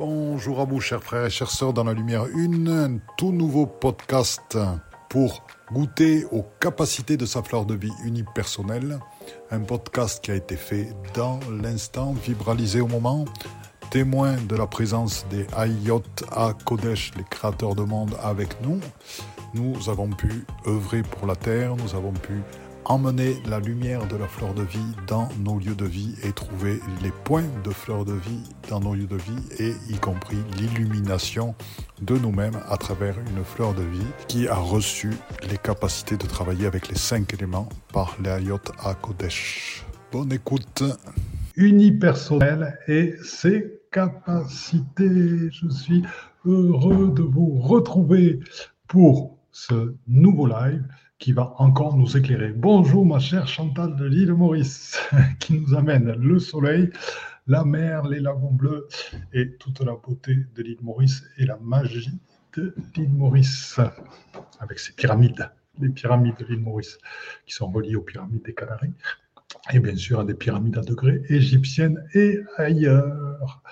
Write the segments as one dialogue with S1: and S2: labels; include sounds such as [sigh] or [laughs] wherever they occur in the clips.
S1: Bonjour à vous, chers frères et chères sœurs dans la lumière une, un tout nouveau podcast pour goûter aux capacités de sa fleur de vie unipersonnelle. Un podcast qui a été fait dans l'instant, vibralisé au moment, témoin de la présence des Ayot à Kodesh, les créateurs de monde avec nous. Nous avons pu œuvrer pour la terre, nous avons pu emmener la lumière de la fleur de vie dans nos lieux de vie et trouver les points de fleur de vie dans nos lieux de vie et y compris l'illumination de nous-mêmes à travers une fleur de vie qui a reçu les capacités de travailler avec les cinq éléments par l'Ayot à Kodesh. Bonne écoute.
S2: Unipersonnel et ses capacités. Je suis heureux de vous retrouver pour ce nouveau live qui va encore nous éclairer. Bonjour ma chère Chantal de l'île Maurice, [laughs] qui nous amène le soleil, la mer, les lagons bleus et toute la beauté de l'île Maurice et la magie de l'île Maurice, avec ses pyramides, les pyramides de l'île Maurice, qui sont reliées aux pyramides des Canaries, et bien sûr à des pyramides à degrés égyptiennes et ailleurs.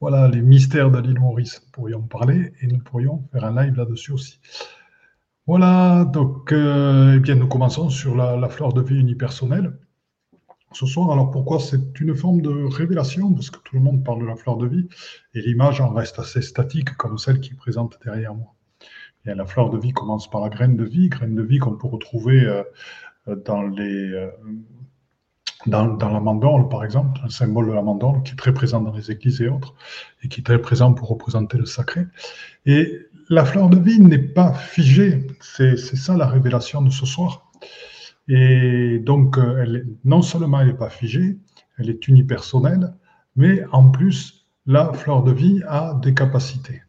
S2: Voilà les mystères de l'île Maurice, nous pourrions parler et nous pourrions faire un live là-dessus aussi. Voilà, donc euh, eh bien, nous commençons sur la, fleur de vie unipersonnelle. Ce soir, alors pourquoi c'est une forme de révélation? Parce que tout le monde parle de la fleur de vie et l'image en reste assez statique comme celle qui présente derrière moi. Bien, la fleur de vie commence par la graine de vie, graine de vie qu'on peut retrouver euh, dans les, dans, la mandorle, par exemple, un symbole de la mandorle qui est très présent dans les églises et autres, et qui est très présent pour représenter le sacré. Et la fleur de vie n'est pas figée, c'est ça la révélation de ce soir. Et donc, euh, non seulement elle n'est pas figée, elle est unipersonnelle, mais en plus, la fleur de vie a des capacités.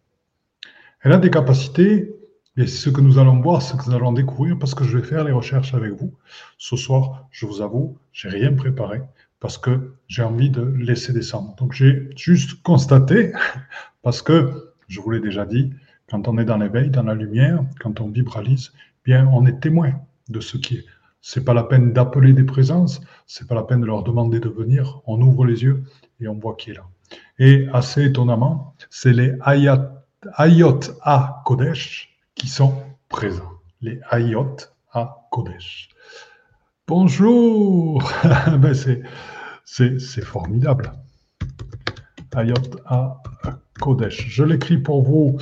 S2: Elle a des capacités et ce que nous allons voir, ce que nous allons découvrir, parce que je vais faire les recherches avec vous. Ce soir, je vous avoue, j'ai rien préparé parce que j'ai envie de laisser descendre. Donc j'ai juste constaté, [laughs] parce que je vous l'ai déjà dit, quand on est dans l'éveil, dans la lumière, quand on vibralise, bien on est témoin de ce qui est. C'est pas la peine d'appeler des présences, c'est pas la peine de leur demander de venir. On ouvre les yeux et on voit qui est là. Et assez étonnamment, c'est les Ayot à Kodesh qui sont présents, les Ayot à Kodesh. Bonjour [laughs] ben C'est formidable. Ayot à Kodesh. Je l'écris pour vous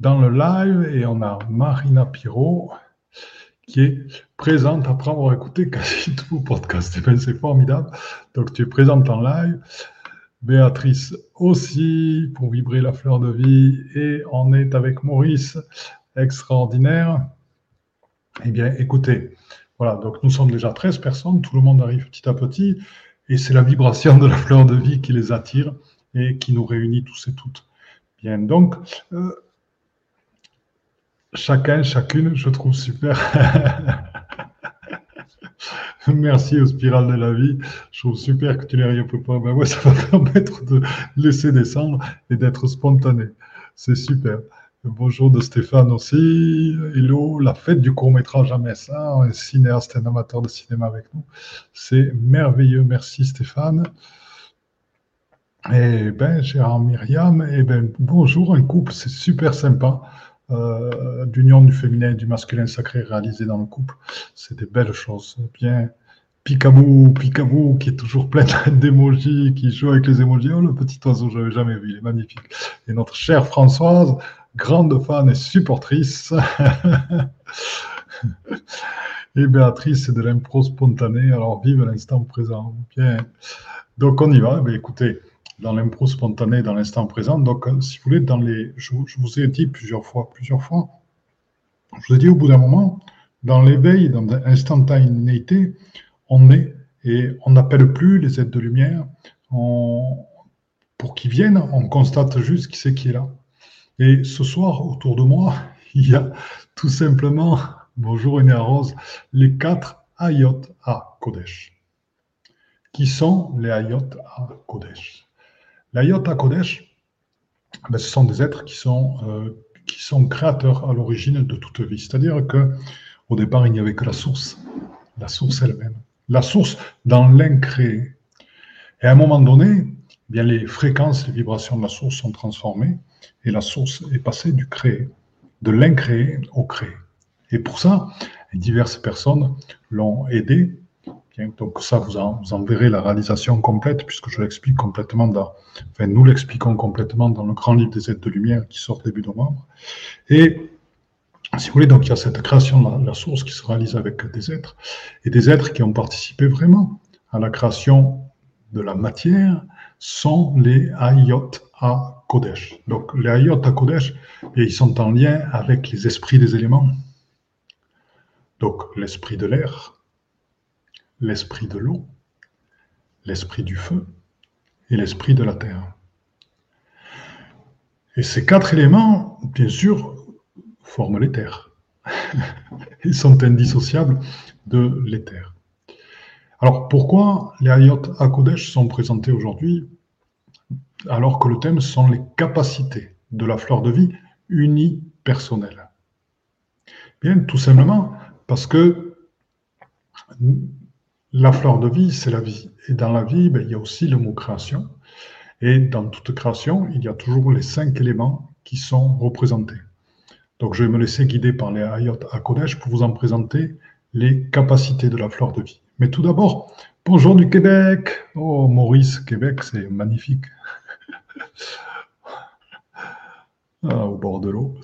S2: dans le live et on a Marina Pirot qui est présente après avoir écouté [laughs] quasi tous vos podcasts. Eh ben, c'est formidable. Donc tu es présente en live. Béatrice aussi pour vibrer la fleur de vie et on est avec Maurice extraordinaire. Eh bien, écoutez, voilà, donc nous sommes déjà 13 personnes, tout le monde arrive petit à petit, et c'est la vibration de la fleur de vie qui les attire et qui nous réunit tous et toutes. Bien, donc, euh, chacun, chacune, je trouve super. [laughs] Merci aux spirales de la vie. Je trouve super que tu n'aies rien pas. Ben ouais, ça va [laughs] permettre de laisser descendre et d'être spontané. C'est super. Bonjour de Stéphane aussi. Hello, la fête du court-métrage à Metz. un cinéaste, un amateur de cinéma avec nous. C'est merveilleux. Merci Stéphane. Eh bien, cher Myriam, eh ben, bonjour, un couple, c'est super sympa. Euh, d'union du féminin et du masculin sacré réalisé dans le couple. C'est des belles choses. Bien, Picabou, Picabou, qui est toujours plein [laughs] d'émojis, qui joue avec les émojis. Oh, le petit oiseau, je n'avais jamais vu, il est magnifique. Et notre chère Françoise, grande fan et supportrice. [laughs] et Béatrice, c'est de l'impro spontané. Alors, vive l'instant présent. Bien. Donc, on y va. Eh écoutez, dans l'impro spontané, dans l'instant présent. Donc, euh, si vous voulez, dans les, je, vous ai dit plusieurs fois, plusieurs fois, je vous ai dit au bout d'un moment, dans l'éveil, dans l'instantanéité, on est et on n'appelle plus les aides de lumière. pour qu'ils viennent, on constate juste qui c'est qui est là. Et ce soir, autour de moi, [laughs] il y a tout simplement, bonjour René Rose, les quatre Ayot à Kodesh. Qui sont les Ayot à Kodesh? L'Ayot à Kodesh, ben, ce sont des êtres qui sont, euh, qui sont créateurs à l'origine de toute vie. C'est-à-dire que au départ, il n'y avait que la source, la source elle-même. La source dans l'incréé. Et à un moment donné, bien les fréquences, les vibrations de la source sont transformées et la source est passée du créé, de l'incréé au créé. Et pour ça, diverses personnes l'ont aidé. donc ça, vous en, verrez la réalisation complète, puisque je l'explique complètement dans, nous l'expliquons complètement dans le grand livre des aides de lumière qui sort début novembre. Et si vous voulez, donc il y a cette création de la, source qui se réalise avec des êtres, et des êtres qui ont participé vraiment à la création de la matière sont les Ayot à Kodesh. Donc les Ayot à Kodesh, ils sont en lien avec les esprits des éléments. Donc l'esprit de l'air, l'esprit de l'eau, l'esprit du feu et l'esprit de la terre. Et ces quatre éléments, bien sûr, forment l'éther. [laughs] Ils sont indissociables de l'éther. Alors pourquoi les Ayot à Kodesh sont présentés aujourd'hui alors que le thème sont les capacités de la fleur de vie unipersonnelle Bien, tout simplement parce que la fleur de vie, c'est la vie. Et dans la vie, ben, il y a aussi le mot création. Et dans toute création, il y a toujours les cinq éléments qui sont représentés. Donc je vais me laisser guider par les Ayot à Kodesh pour vous en présenter les capacités de la fleur de vie. Mais tout d'abord, bonjour du Québec. Oh Maurice, Québec, c'est magnifique. Ah, au bord de l'eau,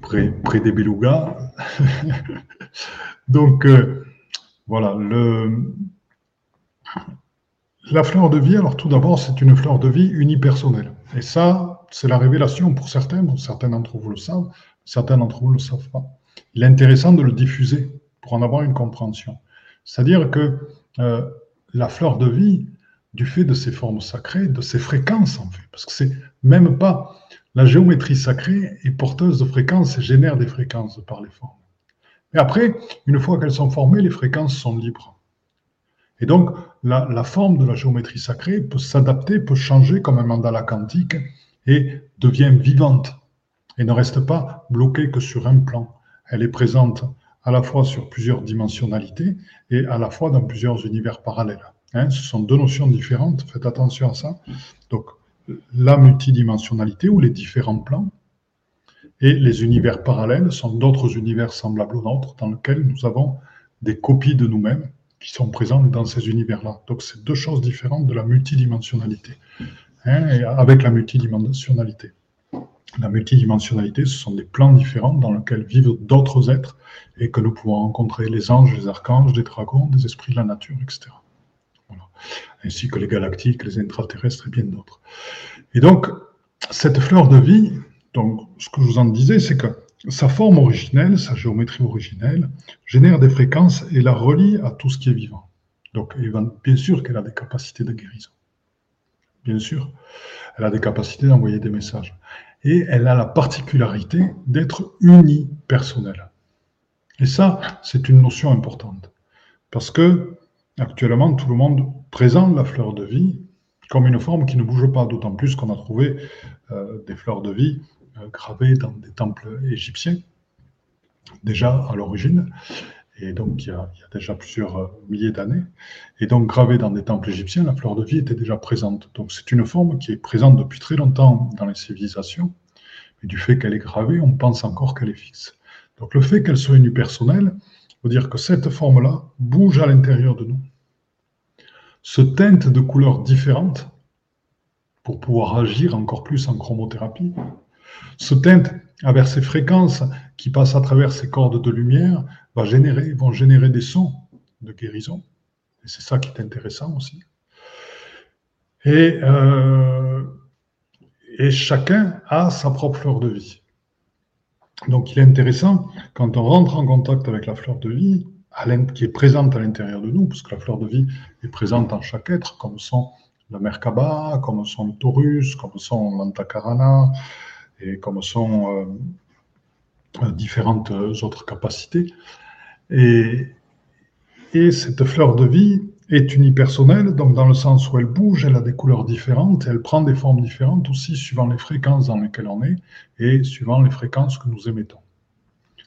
S2: près, des belugas. [laughs] Donc euh, voilà, la fleur de vie, alors tout d'abord, c'est une fleur de vie unipersonnelle. Et ça, c'est la révélation pour certains, certains d'entre vous le savent, certains d'entre vous ne le savent pas. Il est intéressant de le diffuser pour en avoir une compréhension. C'est-à-dire que euh, la fleur de vie, du fait de ses formes sacrées, de ses fréquences en fait, parce que c'est même pas la géométrie sacrée est porteuse de fréquences et génère des fréquences par les formes. Mais après, une fois qu'elles sont formées, les fréquences sont libres. Et donc, la, la forme de la géométrie sacrée peut s'adapter, peut changer comme un mandala quantique et devient vivante et ne reste pas bloquée que sur un plan. Elle est présente à la fois sur plusieurs dimensionnalités et à la fois dans plusieurs univers parallèles. Hein, ce sont deux notions différentes, faites attention à ça. Donc, la multidimensionnalité ou les différents plans et les univers parallèles sont d'autres univers semblables aux nôtres dans lesquels nous avons des copies de nous-mêmes qui sont présentes dans ces univers-là. Donc, c'est deux choses différentes de la multidimensionnalité. Hein, et avec la multidimensionnalité. La multidimensionnalité, ce sont des plans différents dans lesquels vivent d'autres êtres et que nous pouvons rencontrer les anges, les archanges, les dragons, des esprits de la nature, etc. Ainsi que les galactiques, les intraterrestres et bien d'autres. Et donc, cette fleur de vie, donc, ce que je vous en disais, c'est que sa forme originelle, sa géométrie originelle, génère des fréquences et la relie à tout ce qui est vivant. Donc, bien sûr qu'elle a des capacités de guérison bien sûr. Elle a des capacités d'envoyer des messages. Et elle a la particularité d'être unipersonnelle. Et ça, c'est une notion importante. Parce que, actuellement, tout le monde présente la fleur de vie comme une forme qui ne bouge pas, d'autant plus qu'on a trouvé euh, des fleurs de vie euh, gravées dans des temples égyptiens, déjà à l'origine et donc il y, a, déjà plusieurs euh, milliers d'années. Et donc gravée dans des temples égyptiens, la fleur de vie était déjà présente. Donc c'est une forme qui est présente depuis très longtemps dans les civilisations, mais du fait qu'elle est gravée, on pense encore qu'elle est fixe. Donc le fait qu'elle soit unipersonnelle dire que cette forme-là bouge à l'intérieur de nous, se teinte de couleurs différentes pour pouvoir agir encore plus en chromothérapie, se teinte avec ces fréquences qui passent à travers ces cordes de lumière va générer, vont générer des sons de guérison. Et c'est ça qui est intéressant aussi. Et, euh, et chacun a sa propre fleur de vie. Donc il est intéressant, quand on rentre en contact avec la fleur de vie, qui est présente à l'intérieur de nous, parce que la fleur de vie est présente en chaque être, comme sont la Merkaba, comme sont le Taurus, comme sont l'Antakarana, et comme sont euh, différentes autres capacités. Et cette fleur de vie est unipersonnelle, donc dans le sens où elle bouge, elle a des couleurs différentes, elle prend des formes différentes aussi suivant les fréquences dans lesquelles on est et suivant les fréquences que nous émettons.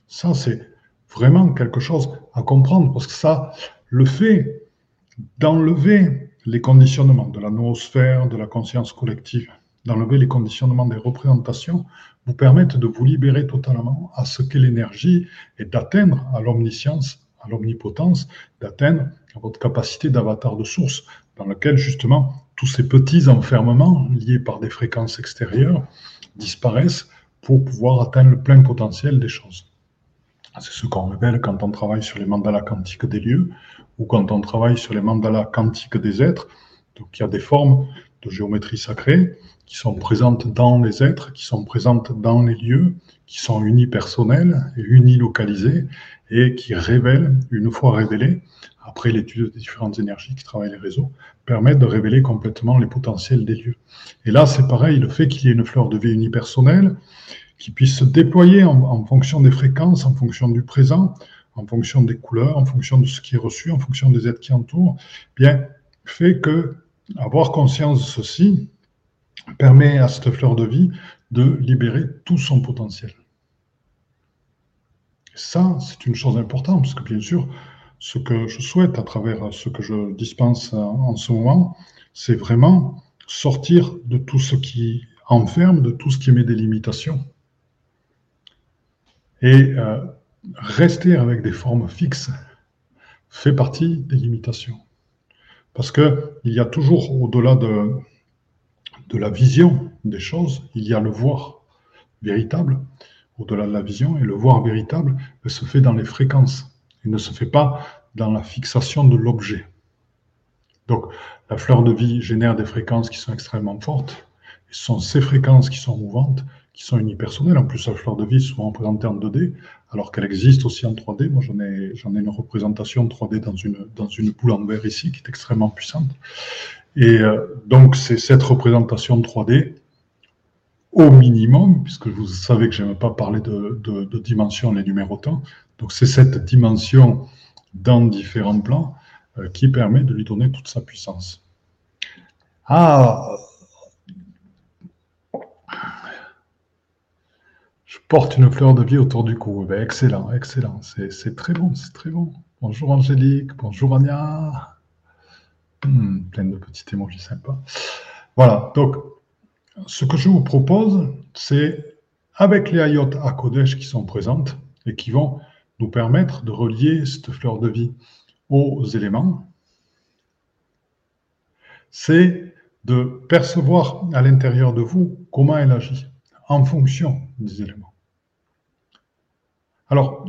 S2: Ça, c'est vraiment quelque chose à comprendre parce que ça, le fait d'enlever les conditionnements de la noosphère, de la conscience collective, d'enlever les conditionnements des représentations, vous permettent de vous libérer totalement à ce qu'est l'énergie et d'atteindre à l'omniscience, à l'omnipotence, d'atteindre à votre capacité d'avatar de source, dans lequel justement tous ces petits enfermements liés par des fréquences extérieures disparaissent pour pouvoir atteindre le plein potentiel des choses. C'est ce qu'on révèle quand on travaille sur les mandalas quantiques des lieux ou quand on travaille sur les mandalas quantiques des êtres. Donc il y a des formes de géométrie sacrée qui sont présentes dans les êtres, qui sont présentes dans les lieux, qui sont unipersonnelles et unilocalisées et qui révèlent, une fois révélées, après l'étude des différentes énergies qui travaillent les réseaux, permettent de révéler complètement les potentiels des lieux. Et là, c'est pareil, le fait qu'il y ait une fleur de vie unipersonnelle, qui puisse se déployer en, fonction des fréquences, en fonction du présent, en fonction des couleurs, en fonction de ce qui est reçu, en fonction des êtres qui entourent, bien, fait que avoir conscience de ceci, permet à cette fleur de vie de libérer tout son potentiel. Ça, c'est une chose importante, parce que bien sûr, ce que je souhaite à travers ce que je dispense en ce moment, c'est vraiment sortir de tout ce qui enferme, de tout ce qui met des limitations. Et euh, rester avec des formes fixes fait partie des limitations. Parce qu'il y a toujours, au-delà de, de la vision des choses, il y a le voir véritable au-delà de la vision. Et le voir véritable se fait dans les fréquences. Il ne se fait pas dans la fixation de l'objet. Donc, la fleur de vie génère des fréquences qui sont extrêmement fortes. Et ce sont ces fréquences qui sont mouvantes, qui sont unipersonnelles. En plus, la fleur de vie est souvent représentée en 2D, alors qu'elle existe aussi en 3D. Moi, j'en ai, j'en ai une représentation 3D dans une, dans une boule en verre ici, qui est extrêmement puissante. Et euh, donc, c'est cette représentation 3D au minimum, puisque vous savez que je n'aime pas parler de, de, dimension les numérotants. Donc, c'est cette dimension dans différents plans euh, qui permet de lui donner toute sa puissance. Ah Je porte une fleur de vie autour du cou. Ben, excellent, excellent. C'est très bon, c'est très bon. Bonjour Angélique, bonjour Anya. Hmm, plein de petits émojis sympas. Voilà, donc ce que je vous propose, c'est avec les ayot à Kodesh qui sont présentes et qui vont nous permettre de relier cette fleur de vie aux éléments, c'est de percevoir à l'intérieur de vous comment elle agit en fonction des éléments. Alors,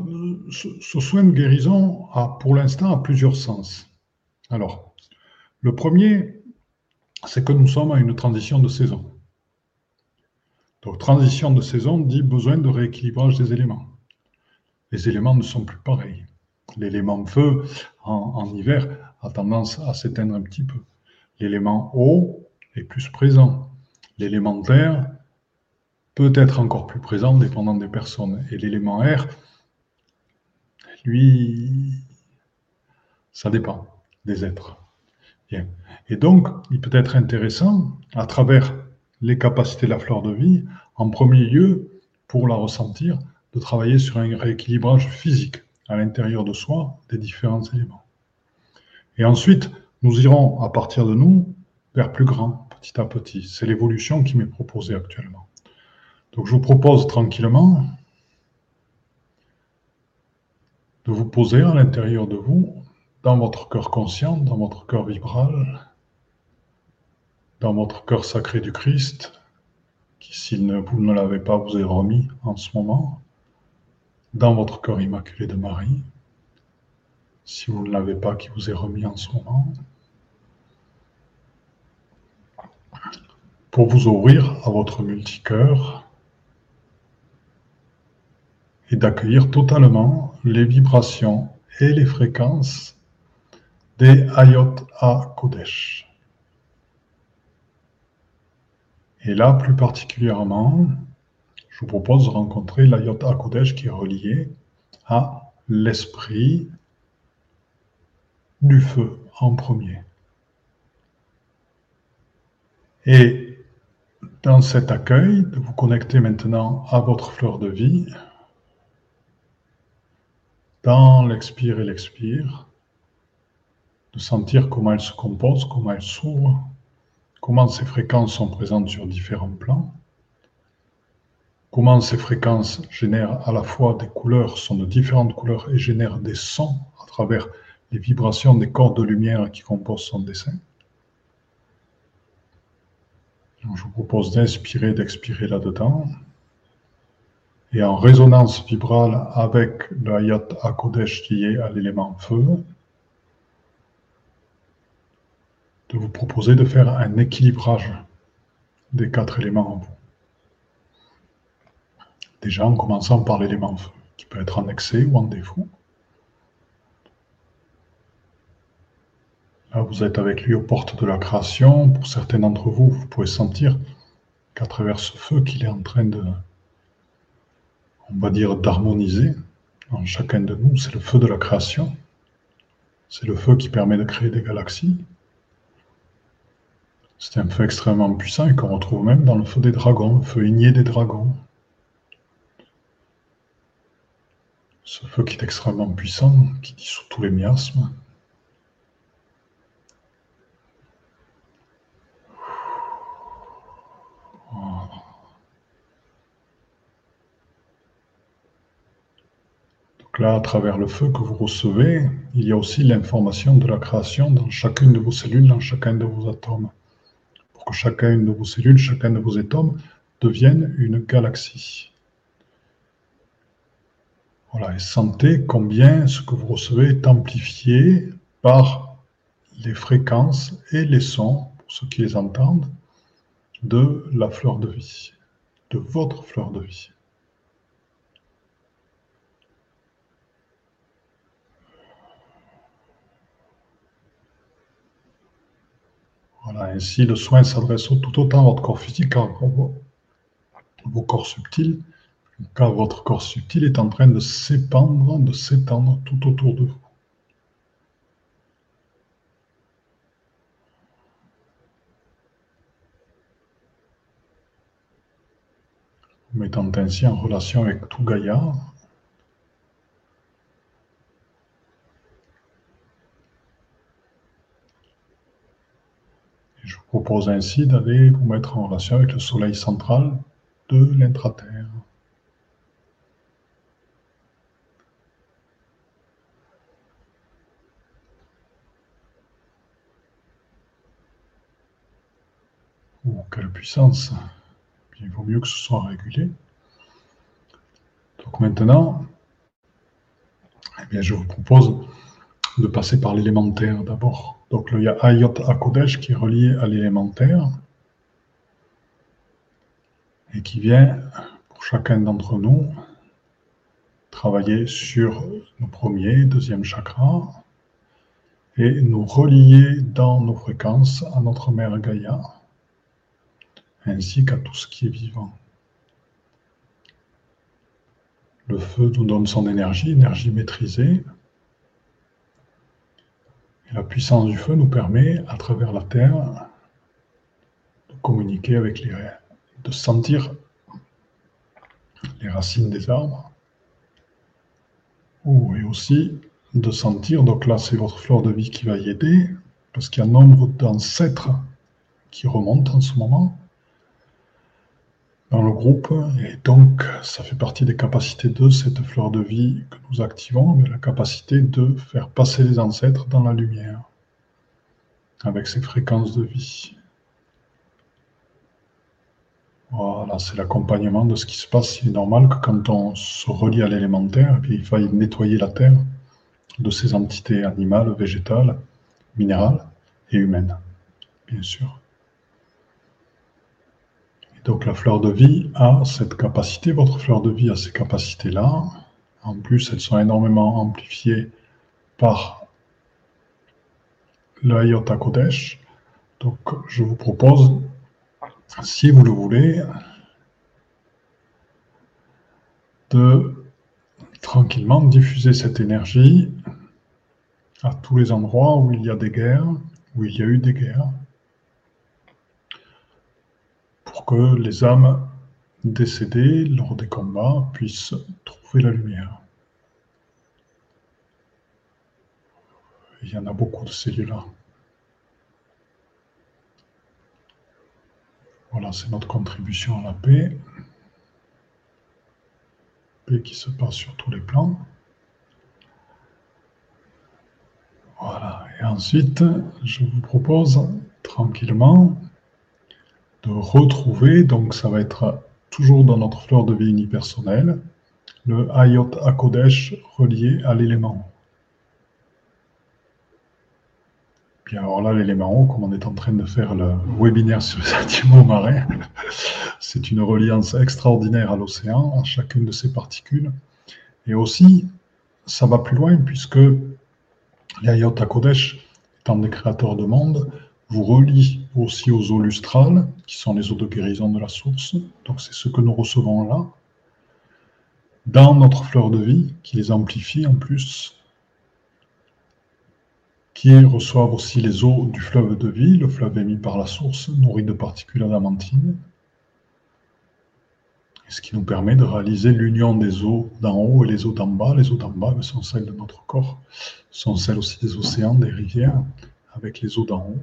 S2: ce soin de guérison a pour l'instant plusieurs sens. Alors, le premier, c'est que nous sommes à une transition de saison. Donc, transition de saison dit besoin de rééquilibrage des éléments. Les éléments ne sont plus pareils. L'élément feu, en, hiver, a tendance à s'éteindre un petit peu. L'élément eau est plus présent. L'élément terre peut être encore plus présent dépendant des personnes. Et l'élément air, lui, ça dépend des êtres. Et donc, il peut être intéressant, à travers les capacités de la fleur de vie, en premier lieu, pour la ressentir, de travailler sur un rééquilibrage physique à l'intérieur de soi des différents éléments. Et ensuite, nous irons, à partir de nous, vers plus grand, petit à petit. C'est l'évolution qui m'est proposée actuellement. Donc je vous propose tranquillement de vous poser à l'intérieur de vous dans votre cœur conscient, dans votre cœur vibral, dans votre cœur sacré du Christ, qui, si vous ne l'avez pas, vous est remis en ce moment, dans votre cœur immaculé de Marie, si vous ne l'avez pas, qui vous est remis en ce moment, pour vous ouvrir à votre multicœur et d'accueillir totalement les vibrations et les fréquences des Ayot à Kodesh. Et là, plus particulièrement, je vous propose de rencontrer l'Ayot à Kodesh qui est relié à l'esprit du feu en premier. Et dans cet accueil, de vous connecter maintenant à votre fleur de vie, dans l'expire et l'expire, de sentir comment elle se compose, comment elle s'ouvre, comment ces fréquences sont présentes sur différents plans, comment ces fréquences génèrent à la fois des couleurs, sont de différentes couleurs et génèrent des sons à travers les vibrations des cordes de lumière qui composent son dessin. je vous propose d'inspirer, d'expirer là-dedans. Et en résonance vibrale avec le Hayat Akodesh lié à l'élément feu, de vous proposer de faire un équilibrage des quatre éléments en vous. Déjà en commençant par l'élément feu, qui peut être en excès ou en défaut. Là, vous êtes avec lui aux portes de la création. Pour certains d'entre vous, vous pouvez sentir qu'à travers ce feu qu'il est en train de, on va dire, d'harmoniser en chacun de nous, c'est le feu de la création. C'est le feu qui permet de créer des galaxies. C'est un feu extrêmement puissant et qu'on retrouve même dans le feu des dragons, le feu igné des dragons. Ce feu qui est extrêmement puissant, qui dissout tous les miasmes. Donc là, à travers le feu que vous recevez, il y a aussi l'information de la création dans chacune de vos cellules, dans chacun de vos atomes pour que chacune de vos cellules, chacun de vos atomes devienne une galaxie. Voilà, et sentez combien ce que vous recevez est amplifié par les fréquences et les sons, pour ceux qui les entendent, de la fleur de vie, de votre fleur de vie. Voilà, ainsi le soin s'adresse tout autant à votre corps physique qu'à vos, corps subtils, car votre corps subtil est en train de s'épandre, de s'étendre tout autour de vous. Vous mettant ainsi en relation avec tout Gaïa, Je vous propose ainsi d'aller vous mettre en relation avec le soleil central de l'intraterre. Quelle puissance Il vaut mieux que ce soit régulé. Donc maintenant, eh je vous propose de passer par l'élémentaire d'abord. Donc il y a Ayot Akodesh qui est relié à l'élémentaire et qui vient, pour chacun d'entre nous, travailler sur nos premiers, deuxième chakras et nous relier dans nos fréquences à notre mère Gaïa ainsi qu'à tout ce qui est vivant. Le feu nous donne son énergie, énergie maîtrisée, la puissance du feu nous permet, à travers la terre, de communiquer avec les de sentir les racines des arbres, et aussi de sentir, donc là c'est votre fleur de vie qui va y aider, parce qu'il y a nombre d'ancêtres qui remontent en ce moment, dans le groupe. Et donc, ça fait partie des capacités de cette fleur de vie que nous activons, la capacité de faire passer les ancêtres dans la lumière, avec ces fréquences de vie. Voilà, c'est l'accompagnement de ce qui se passe. Il est normal que quand on se relie à l'élémentaire, il faille nettoyer la terre de ces entités animales, végétales, minérales et humaines, bien sûr. Donc la fleur de vie a cette capacité, votre fleur de vie a ces capacités-là. En plus, elles sont énormément amplifiées par le Hayota Kodesh. Donc je vous propose, si vous le voulez, de tranquillement diffuser cette énergie à tous les endroits où il y a des guerres, où il y a eu des guerres, les âmes décédées lors des combats puissent trouver la lumière. Il y en a beaucoup de cellules-là. Voilà, c'est notre contribution à la paix. Paix qui se passe sur tous les plans. Voilà, et ensuite, je vous propose tranquillement de retrouver, donc ça va être toujours dans notre fleur de vie unipersonnelle, le Ayot Akodesh relié à l'élément. alors là, l'élément comme on est en train de faire le webinaire sur les animaux marins, c'est une reliance extraordinaire à l'océan, à chacune de ses particules. Et aussi, ça va plus loin puisque l'Ayot Kodesh, étant des créateurs de monde, vous relie aussi aux eaux lustrales, qui sont les eaux de guérison de la source. Donc c'est ce que nous recevons là, dans notre fleur de vie, qui les amplifie en plus qui reçoivent aussi les eaux du fleuve de vie, le fleuve émis par la source, nourri de particules adamantines, ce qui nous permet de réaliser l'union des eaux d'en haut et les eaux d'en bas. Les eaux d'en bas sont celles de notre corps, sont celles aussi des océans, des rivières, avec les eaux d'en haut.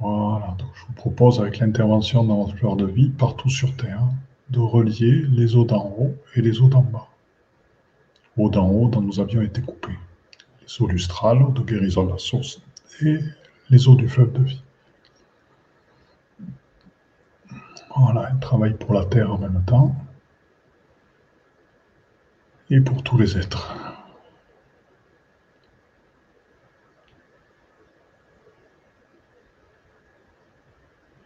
S2: Voilà, donc je vous propose avec l'intervention dans votre fleur de vie, partout sur Terre, de relier les eaux d'en haut et les eaux d'en bas. Eaux d'en haut dont nous avions été coupés les eaux lustrales, de guérison de la source, et les eaux du fleuve de vie. Voilà, elle travaille pour la Terre en même temps et pour tous les êtres.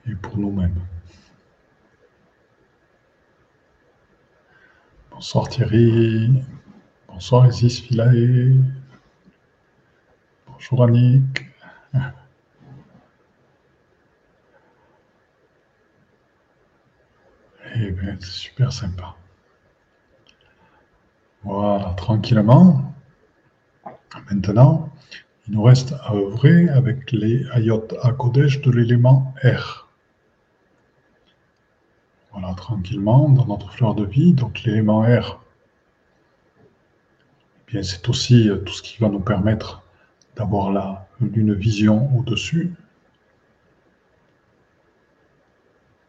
S2: Et pour nous-mêmes. Bonsoir Thierry. Bonsoir Isis Philae. Bonjour Annick. Eh bien, c'est super sympa. Voilà, tranquillement. Maintenant, il nous reste à œuvrer avec les Ayot Kodesh de l'élément R. Voilà, tranquillement, dans notre fleur de vie. Donc, l'élément R, eh bien, c'est aussi euh, tout ce qui va nous permettre d'avoir là une vision au-dessus.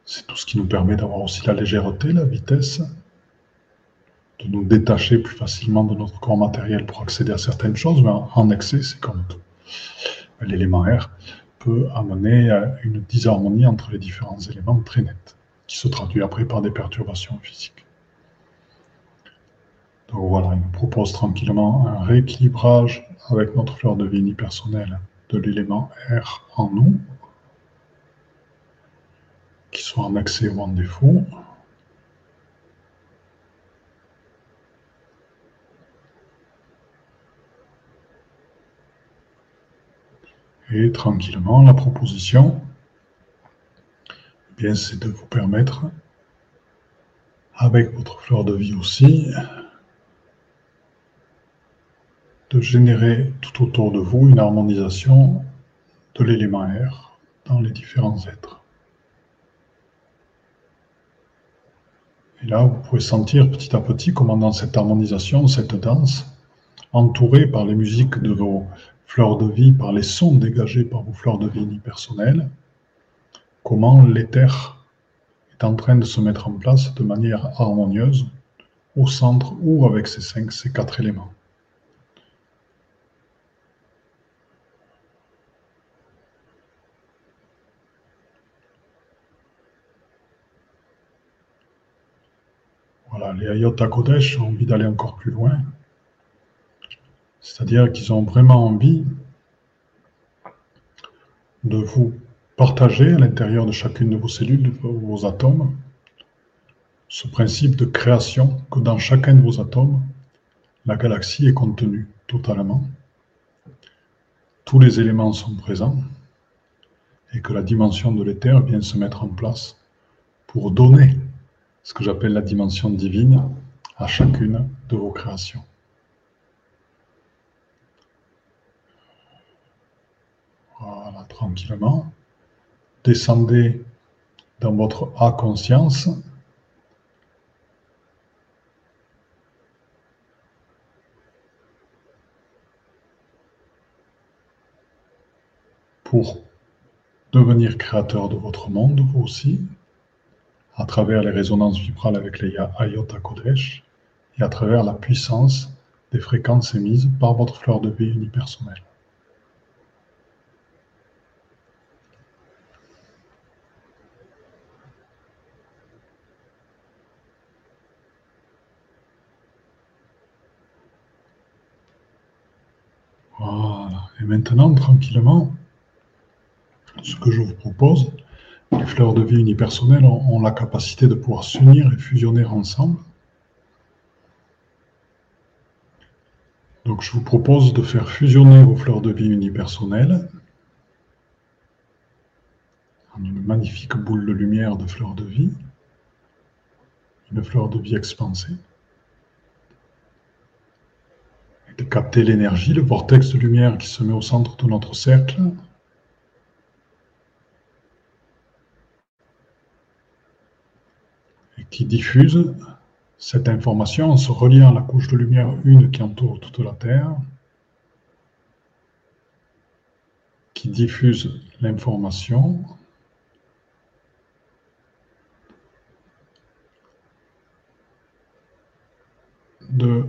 S2: C'est tout ce qui nous permet d'avoir aussi la légèreté, la vitesse, de nous détacher plus facilement de notre corps matériel pour accéder à certaines choses, mais en excès, c'est comme tout. L'élément R peut amener à une disharmonie entre les différents éléments très nette, qui se traduit après par des perturbations physiques. Donc voilà, il nous propose tranquillement un rééquilibrage avec notre fleur de vie personnelle de l'élément R en nous, qui soit en accès ou en défaut. Et tranquillement, la proposition, bien, c'est de vous permettre, avec votre fleur de vie aussi, de générer tout autour de vous une harmonisation de l'élément R dans les différents êtres. Et là, vous pouvez sentir petit à petit comment dans cette harmonisation, cette danse, entourée par les musiques de vos fleurs de vie, par les sons dégagés par vos fleurs de vie personnelles, comment l'éther est en train de se mettre en place de manière harmonieuse au centre ou avec ces cinq, ces quatre éléments. les Ayot Kodesh ont envie d'aller encore plus loin. C'est-à-dire qu'ils ont vraiment envie de vous partager à l'intérieur de chacune de vos cellules, de vos atomes, ce principe de création que dans chacun de vos atomes, la galaxie est contenue totalement. Tous les éléments sont présents et que la dimension de l'éther vient se mettre en place pour donner ce que j'appelle la dimension divine à chacune de vos créations. Voilà, tranquillement descendez dans votre A conscience. pour devenir créateur de votre monde, aussi, à travers les résonances vibrales avec les Ayota Kodesh et à travers la puissance des fréquences émises par votre fleur de vie unipersonnelle. Et maintenant, tranquillement, ce que je vous propose, les fleurs de vie unipersonnelles ont, la capacité de pouvoir s'unir et fusionner ensemble. Donc je vous propose de faire fusionner vos fleurs de vie unipersonnelles en une magnifique boule de lumière de fleurs de vie, une fleur de vie expansée, et de capter l'énergie, le vortex de lumière qui se met au centre de notre cercle, qui diffuse cette information en se reliant à la couche de lumière une qui entoure toute la Terre, qui diffuse l'information. De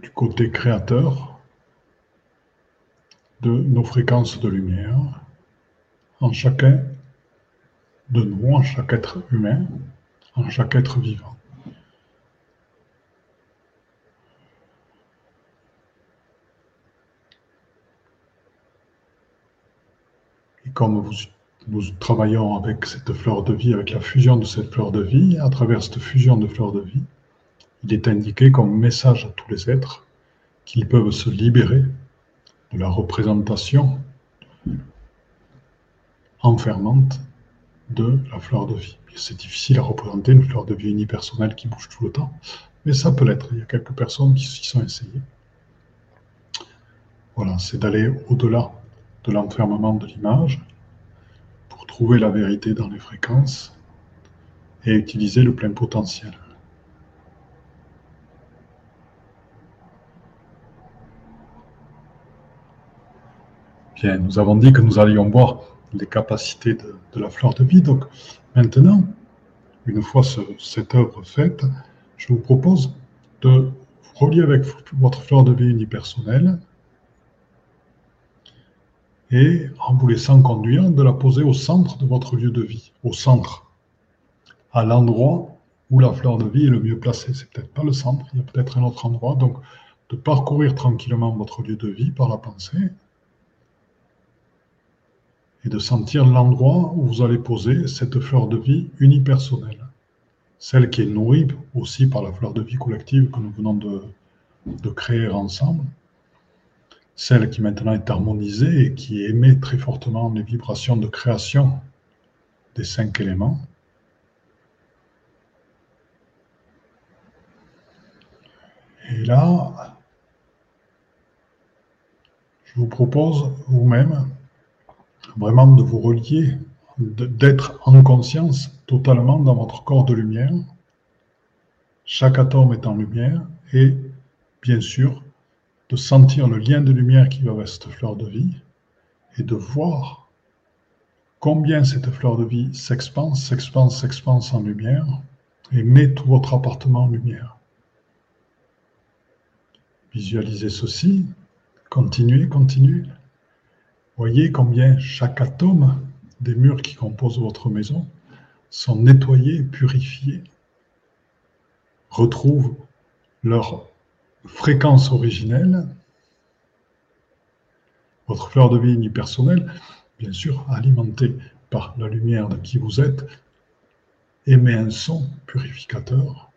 S2: du côté créateur de nos fréquences de lumière en chacun de nous en chaque être humain, en chaque être vivant. Et comme nous travaillons avec cette fleur de vie, avec la fusion de cette fleur de vie, à travers cette fusion de fleurs de vie, il est indiqué comme message à tous les êtres qu'ils peuvent se libérer de la représentation enfermante de la fleur de vie. C'est difficile à représenter une fleur de vie unipersonnelle qui bouge tout le temps, mais ça peut l'être. Il y a quelques personnes qui s'y sont essayées. Voilà, c'est d'aller au-delà de l'enfermement de l'image pour trouver la vérité dans les fréquences et utiliser le plein potentiel. Nous avons dit que nous allions voir les capacités de, la fleur de vie. Donc maintenant, une fois cette œuvre faite, je vous propose de vous relier avec votre fleur de vie unipersonnelle et en vous laissant conduire, de la poser au centre de votre lieu de vie, au centre, à l'endroit où la fleur de vie est le mieux placée. C'est peut-être pas le centre, il y a peut-être un autre endroit. Donc, de parcourir tranquillement votre lieu de vie par la pensée et de sentir l'endroit où vous allez poser cette fleur de vie unipersonnelle, celle qui est nourrie aussi par la fleur de vie collective que nous venons de, créer ensemble, celle qui maintenant est harmonisée et qui émet très fortement les vibrations de création des cinq éléments. Et là, je vous propose vous-même vraiment de vous relier, d'être en conscience totalement dans votre corps de lumière. Chaque atome est en lumière et bien sûr de sentir le lien de lumière qui va avec cette fleur de vie et de voir combien cette fleur de vie s'expanse, s'expanse, s'expanse en lumière et met tout votre appartement en lumière. Visualisez ceci, continuez, continuez. Voyez combien chaque atome des murs qui composent votre maison sont nettoyés, purifiés, retrouvent leur fréquence originelle. Votre fleur de vie unipersonnelle, bien sûr alimentée par la lumière de qui vous êtes, émet un son purificateur.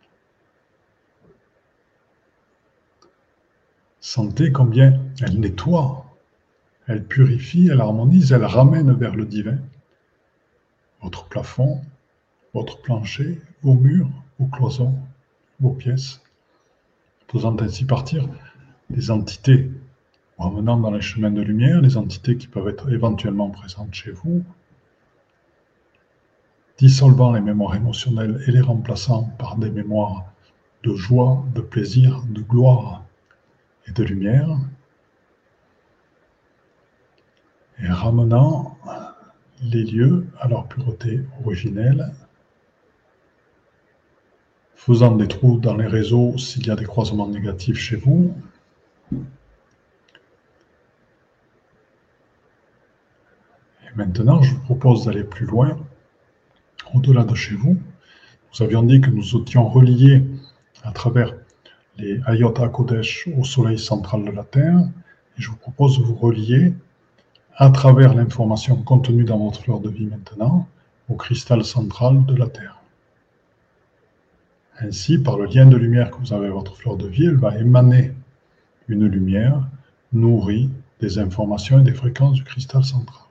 S2: Sentez combien elle nettoie elle purifie, elle harmonise, elle ramène vers le divin. Votre plafond, votre plancher, vos murs, vos cloisons, vos pièces, faisant ainsi partir des entités ramenant dans les chemins de lumière, les entités qui peuvent être éventuellement présentes chez vous, dissolvant les mémoires émotionnelles et les remplaçant par des mémoires de joie, de plaisir, de gloire et de lumière, et ramenant les lieux à leur pureté originelle, faisant des trous dans les réseaux s'il y a des croisements négatifs chez vous. Et maintenant, je vous propose d'aller plus loin, au-delà de chez vous. Nous avions dit que nous étions reliés à travers les Ayot Kodesh au soleil central de la Terre. Et je vous propose de vous relier à travers l'information contenue dans votre fleur de vie maintenant au cristal central de la Terre. Ainsi, par le lien de lumière que vous avez avec votre fleur de vie, elle va émaner une lumière nourrie des informations et des fréquences du cristal central.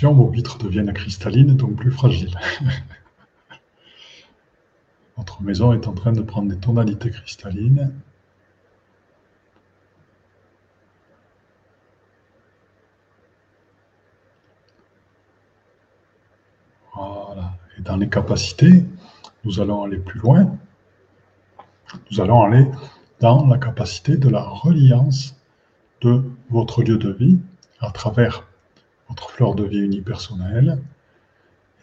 S2: Vos vitres deviennent cristallines, donc plus fragiles. [laughs] Votre maison est en train de prendre des tonalités cristallines. Voilà. Et dans les capacités, nous allons aller plus loin. Nous allons aller dans la capacité de la reliance de votre lieu de vie à travers votre fleur de vie unipersonnelle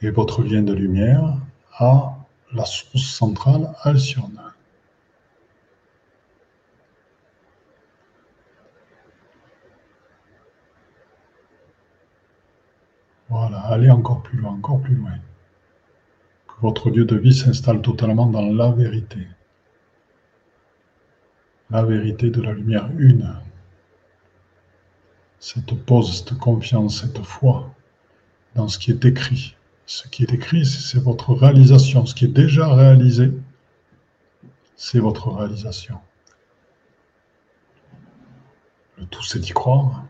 S2: et votre lien de lumière à la source centrale Alcyone. Voilà, allez encore plus loin, encore plus loin. Que votre lieu de vie s'installe totalement dans la vérité. La vérité de la lumière une cette pause, cette confiance, cette foi dans ce qui est écrit. Ce qui est écrit, c'est votre réalisation. Ce qui est déjà réalisé, c'est votre réalisation. Le tout, c'est d'y croire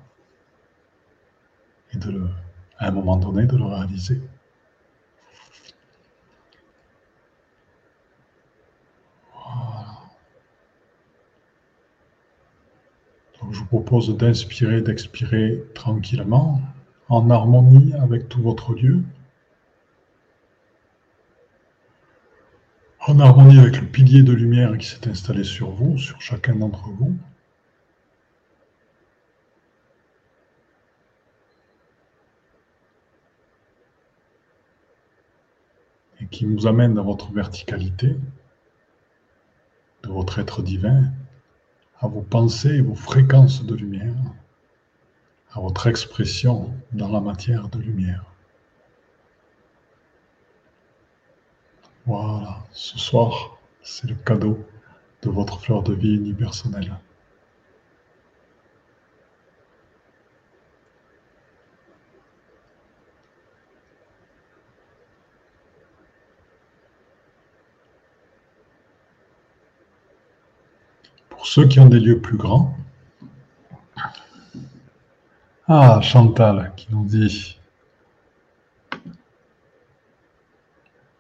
S2: et à un moment donné, de le réaliser. Je vous propose d'inspirer, d'expirer tranquillement, en harmonie avec tout votre lieu, en harmonie avec le pilier de lumière qui s'est installé sur vous, sur chacun d'entre vous. et qui nous amène dans votre verticalité, de votre être divin, à vos pensées vos fréquences de lumière, à votre expression dans la matière de lumière. Voilà, ce soir, c'est le cadeau de votre fleur de vie unipersonnelle. Ceux qui ont des lieux plus grands. Ah, Chantal qui nous dit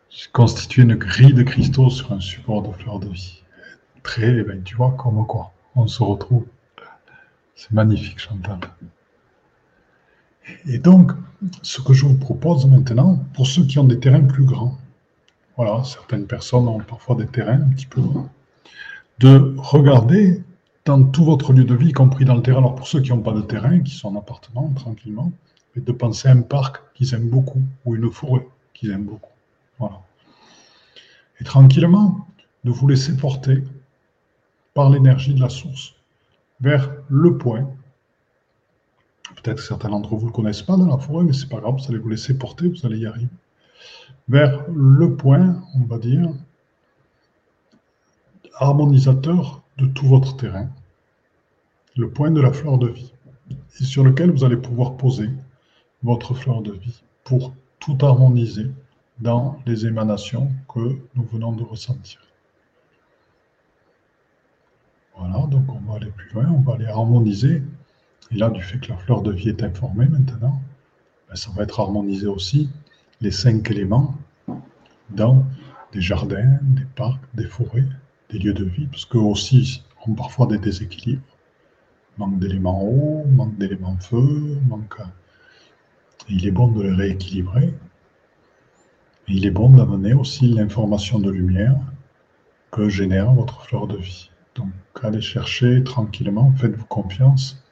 S2: J'ai une grille de cristaux sur un support de fleurs de vie. Très, ben, tu vois, comme quoi, on se retrouve. C'est magnifique, Chantal. Et donc, ce que je vous propose maintenant, pour ceux qui ont des terrains plus grands, voilà, certaines personnes ont parfois des terrains un petit peu grands de regarder dans tout votre lieu de vie, y compris dans le terrain, alors pour ceux qui n'ont pas de terrain, qui sont en appartement tranquillement, et de penser à un parc qu'ils aiment beaucoup, ou une forêt qu'ils aiment beaucoup. Voilà. Et tranquillement, de vous laisser porter par l'énergie de la source vers le point. Peut-être que certains d'entre vous ne le connaissent pas dans la forêt, mais c'est pas grave, vous allez vous laisser porter, vous allez y arriver. Vers le point, on va dire, harmonisateur de tout votre terrain, le point de la fleur de vie, et sur lequel vous allez pouvoir poser votre fleur de vie pour tout harmoniser dans les émanations que nous venons de ressentir. Voilà, donc on va aller plus loin, on va aller harmoniser. Et là, du fait que la fleur de vie est informée maintenant, ben, ça va être harmonisé aussi les cinq éléments dans des jardins, des parcs, des forêts, des lieux de vie, parce qu'eux aussi ont parfois des déséquilibres. Manque d'éléments eau, manque d'éléments feu, manque. il est bon de les rééquilibrer il est bon d'amener aussi l'information de lumière que génère votre fleur de vie. Donc allez chercher tranquillement, faites-vous confiance,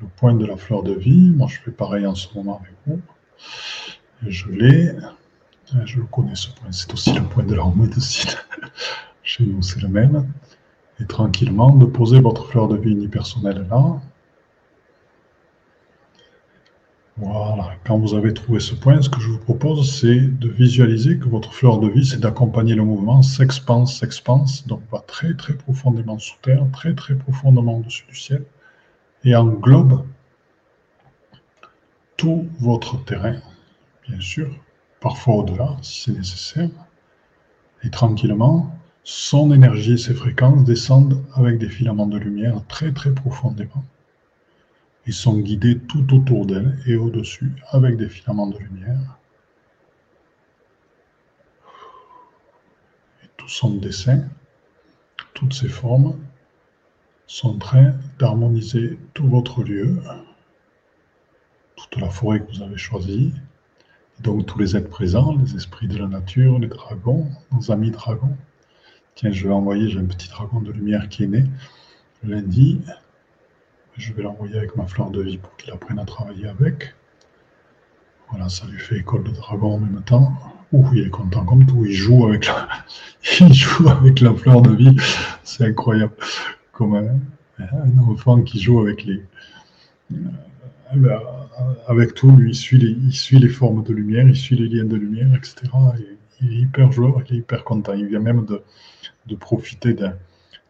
S2: le point de la fleur de vie. Moi je fais pareil en ce moment avec vous. je l'ai, je connais ce point, c'est aussi le point de la médecine. [laughs] Chez nous c'est le même. Et tranquillement de poser votre fleur de vie unipersonnelle là, Voilà, quand vous avez trouvé ce point, ce que je vous propose, c'est de visualiser que votre fleur de vie, c'est d'accompagner le mouvement, s'expanse, s'expanse, donc va très très profondément sous terre, très très profondément au-dessus du ciel, et englobe tout votre terrain, bien sûr, parfois au-delà, si c'est nécessaire, et tranquillement, son énergie et ses fréquences descendent avec des filaments de lumière très très profondément ils sont guidés tout autour d'elle et au-dessus avec des filaments de lumière. Et tout son dessin, toutes ces formes sont en train d'harmoniser tout votre lieu, toute la forêt que vous avez choisie, donc tous les êtres présents, les esprits de la nature, les dragons, nos amis dragons. Tiens, je vais envoyer, j'ai un petit dragon de lumière qui est né lundi, je vais l'envoyer avec ma fleur de vie pour qu'il apprenne à travailler avec. Voilà, ça lui fait école de dragon en même temps. Ouh, il est content comme tout. Il joue avec la, [laughs] il joue avec la fleur de vie. C'est incroyable. Comme un, enfant qui joue avec les, euh, avec tout. Lui, il suit, les, il suit les formes de lumière, il suit les liens de lumière, etc. il est hyper joueur, il est hyper content. Il vient même de, profiter d'un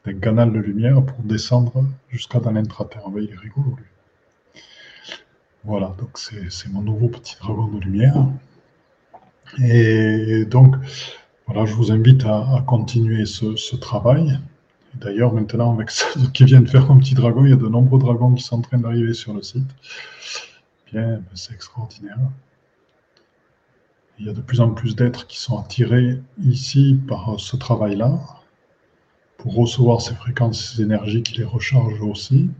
S2: un canal de lumière pour descendre jusqu'à dans l'intraterre. Il est rigolo, lui. Voilà, donc c'est mon nouveau petit dragon de lumière. Et donc, voilà, je vous invite à, continuer ce, travail. D'ailleurs, maintenant, avec ce [laughs] qui vient de faire un petit dragon, il y a de nombreux dragons qui sont en train d'arriver sur le site. Bien, ben, c'est extraordinaire. Il y a de plus en plus d'êtres qui sont attirés ici par ce travail-là, pour recevoir ces fréquences, ces énergies qui les rechargent aussi.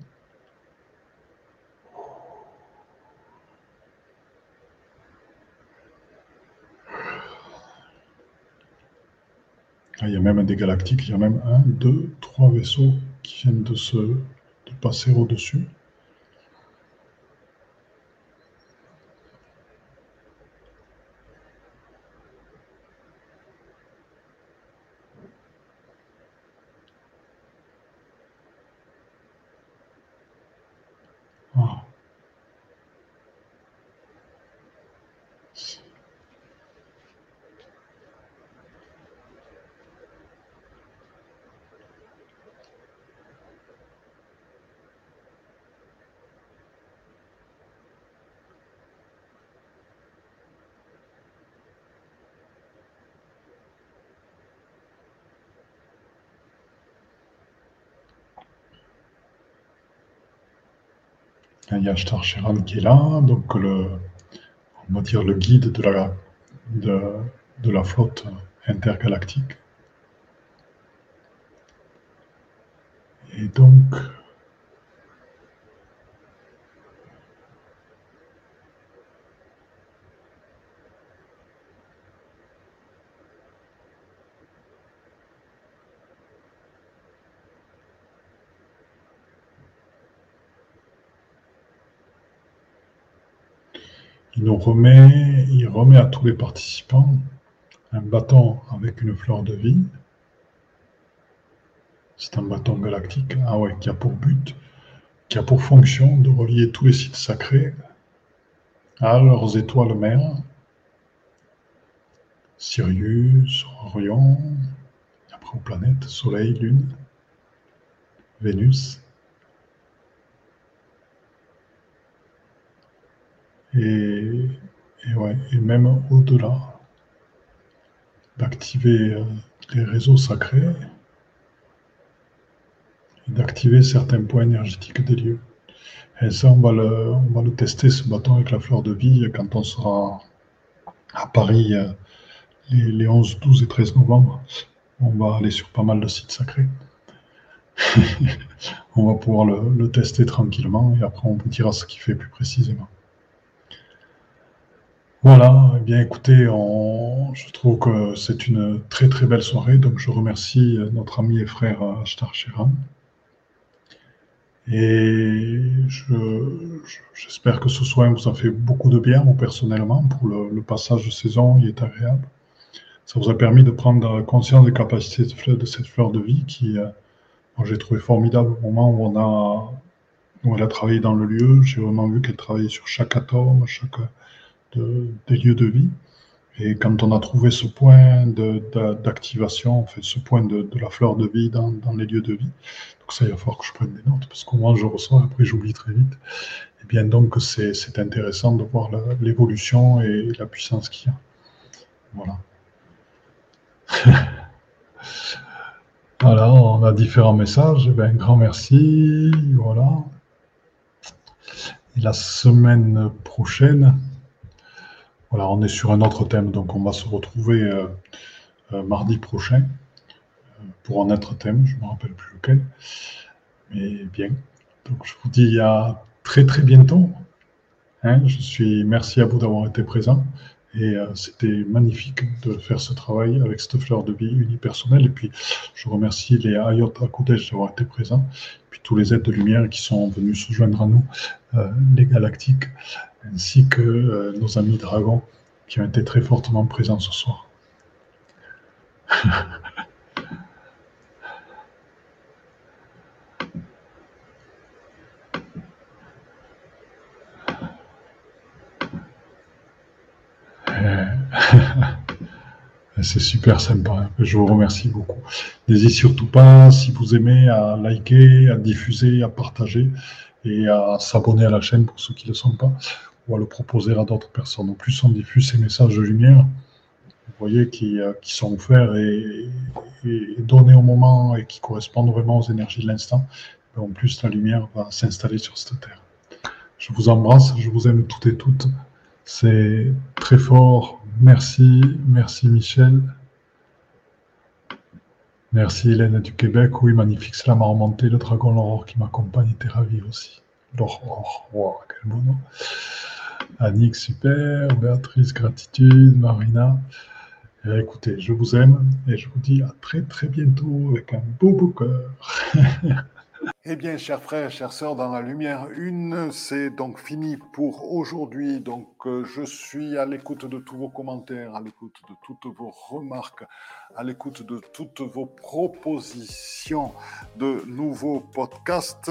S2: Ah, il y a même des galactiques, il y a même un, deux, trois vaisseaux qui viennent de se de passer au-dessus. Il Sheran qui est là, donc le, on va dire le guide de la, de la flotte intergalactique. Et donc, Il nous remet, il remet à tous les participants un bâton avec une fleur de vie. C'est un bâton galactique, ah ouais, qui a pour but, qui a pour fonction de relier tous les sites sacrés à leurs étoiles mères. Sirius, Orion, après aux planètes, Soleil, Lune, Vénus. Et, ouais, et même au-delà, d'activer euh, les réseaux sacrés et d'activer certains points énergétiques des lieux. Et ça, on va, le, on va le tester, ce bâton avec la fleur de vie, quand on sera à Paris euh, les, 11, 12 et 13 novembre. On va aller sur pas mal de sites sacrés. [laughs] on va pouvoir le, tester tranquillement et après on vous dira ce qu'il fait plus précisément. Voilà, eh bien écoutez, je trouve que c'est une très très belle soirée, donc je remercie notre ami et frère Ashtar Sheran. Et j'espère que ce soin vous a fait beaucoup de bien, personnellement, pour le, passage de saison, il est agréable. Ça vous a permis de prendre conscience des capacités de, cette fleur de vie qui, euh, j'ai trouvé formidable au moment on a, où elle a travaillé dans le lieu. J'ai vraiment vu qu'elle travaillait sur chaque atome, chaque des lieux de vie. Et quand on a trouvé ce point d'activation, en fait, ce point de, la fleur de vie dans, les lieux de vie, donc ça, il va falloir que je prenne des notes, parce qu'au moins je reçois, après j'oublie très vite. Et eh bien donc, c'est intéressant de voir l'évolution et la puissance qu'il y a. Voilà. [laughs] voilà, on a différents messages. Un grand merci. Voilà. Et la semaine prochaine, voilà, on est sur un autre thème, donc on va se retrouver euh, euh, mardi prochain euh, pour un autre thème, je ne me rappelle plus lequel. Mais bien. Donc je vous dis à très très bientôt. Hein. je suis merci à vous d'avoir été présent. Et c'était magnifique de faire ce travail avec cette fleur de vie unipersonnelle. Et puis, je remercie les Ayot Akudesh d'avoir été présents. Puis, tous les êtres de lumière qui sont venus se joindre à nous, les galactiques ainsi que euh, nos amis dragons qui ont été très fortement présents ce soir. [laughs] C'est super sympa. Je vous remercie beaucoup. N'hésitez surtout pas, si vous aimez, à liker, à diffuser, à partager et à s'abonner à la chaîne pour ceux qui ne le sont pas ou à le proposer à d'autres personnes. Au plus on diffuse ces messages de lumière, vous voyez, qui, euh, sont offerts et, donnés au moment et qui correspondent vraiment aux énergies de l'instant, en plus la lumière va s'installer sur cette terre. Je vous embrasse, je vous aime toutes et toutes. C'est très fort. Merci, merci Michel. Merci Hélène du Québec. Oui, magnifique, c'est la remonté. Le dragon l'aurore qui m'accompagne était ravi aussi. L'aurore, wow, quel beau nom. Annick, super. Béatrice, gratitude. Marina. Eh, écoutez, je vous aime et je vous dis à très très bientôt avec un beau beau cœur. [laughs]
S1: Eh bien, chers frères, chères sœurs, dans la lumière une, c'est donc fini pour aujourd'hui. Donc, euh, je suis à l'écoute de tous vos commentaires, à l'écoute de toutes vos remarques, à l'écoute de toutes vos propositions de nouveaux podcasts.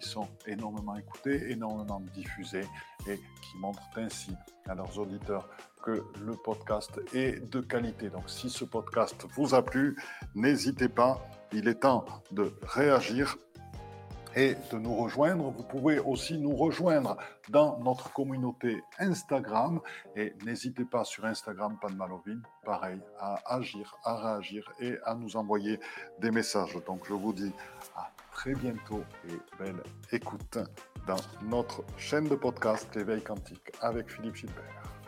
S1: qui sont énormément écoutées, énormément diffusées et qui montrent ainsi à leurs auditeurs que le podcast est de qualité. Donc si ce podcast vous a plu, n'hésitez pas, il est temps de réagir et de nous rejoindre. Vous pouvez aussi nous rejoindre dans notre communauté Instagram et n'hésitez pas sur Instagram Panmalovine, pareil, à agir, à réagir et à nous envoyer des messages. Donc je vous dis à très bientôt et belle écoute dans notre chaîne de podcast L'éveil quantique avec Philippe Gilbert.